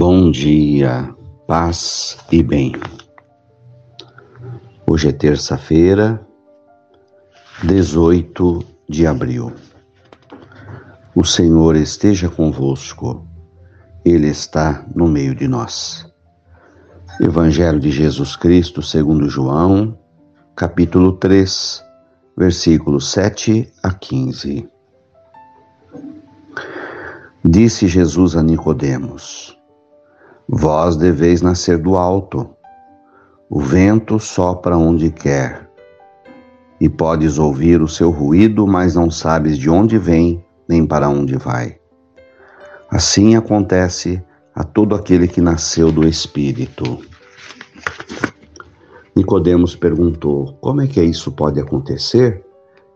Bom dia, paz e bem. Hoje é terça-feira, 18 de abril. O Senhor esteja convosco, Ele está no meio de nós. Evangelho de Jesus Cristo, segundo João, capítulo 3, versículos 7 a 15. Disse Jesus a Nicodemos: Vós deveis nascer do alto. O vento sopra onde quer. E podes ouvir o seu ruído, mas não sabes de onde vem nem para onde vai. Assim acontece a todo aquele que nasceu do Espírito. Nicodemos perguntou: Como é que isso pode acontecer?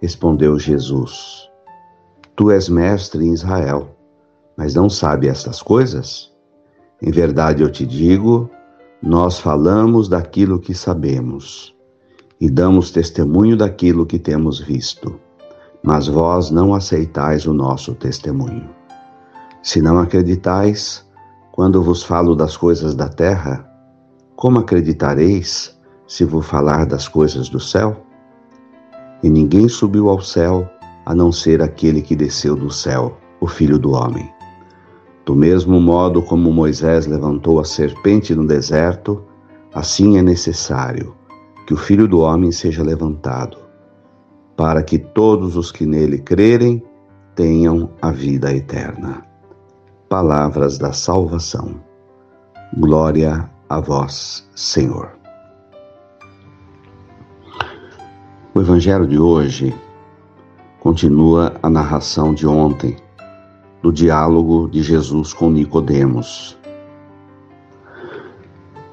Respondeu Jesus: Tu és mestre em Israel, mas não sabe estas coisas? Em verdade eu te digo, nós falamos daquilo que sabemos e damos testemunho daquilo que temos visto, mas vós não aceitais o nosso testemunho. Se não acreditais, quando vos falo das coisas da terra, como acreditareis se vos falar das coisas do céu? E ninguém subiu ao céu a não ser aquele que desceu do céu, o Filho do Homem. Do mesmo modo como Moisés levantou a serpente no deserto, assim é necessário que o Filho do Homem seja levantado, para que todos os que nele crerem tenham a vida eterna. Palavras da salvação. Glória a vós, Senhor. O Evangelho de hoje continua a narração de ontem do diálogo de Jesus com Nicodemos.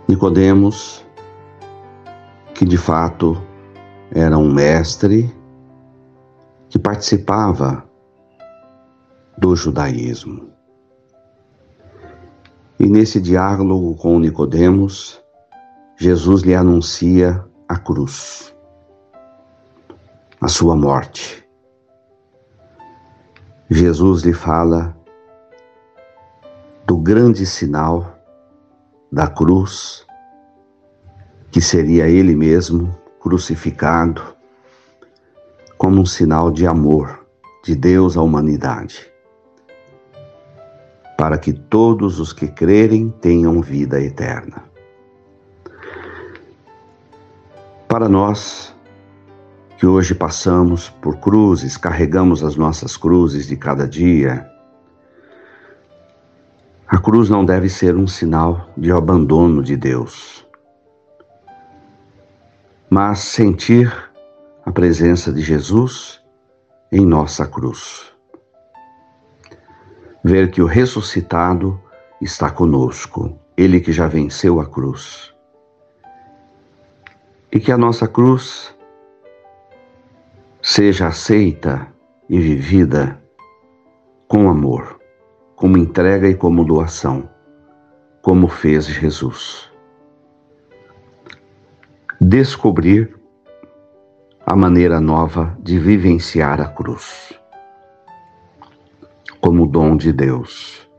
Nicodemos, que de fato era um mestre que participava do judaísmo. E nesse diálogo com Nicodemos, Jesus lhe anuncia a cruz, a sua morte. Jesus lhe fala do grande sinal da cruz, que seria ele mesmo crucificado, como um sinal de amor de Deus à humanidade, para que todos os que crerem tenham vida eterna. Para nós, que hoje passamos por cruzes, carregamos as nossas cruzes de cada dia. A cruz não deve ser um sinal de abandono de Deus, mas sentir a presença de Jesus em nossa cruz. Ver que o ressuscitado está conosco, ele que já venceu a cruz. E que a nossa cruz seja aceita e vivida com amor, como entrega e como doação, como fez Jesus. Descobrir a maneira nova de vivenciar a cruz, como dom de Deus.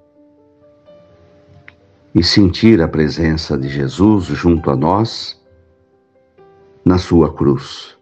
E sentir a presença de Jesus junto a nós na sua cruz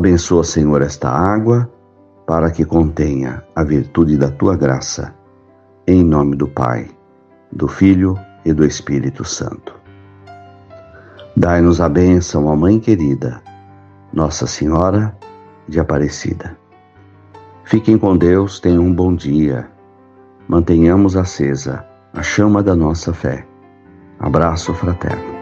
Abençoa, Senhor, esta água, para que contenha a virtude da tua graça. Em nome do Pai, do Filho e do Espírito Santo. Dai-nos a bênção, ó Mãe querida, Nossa Senhora de Aparecida. Fiquem com Deus, tenham um bom dia. Mantenhamos acesa a chama da nossa fé. Abraço fraterno.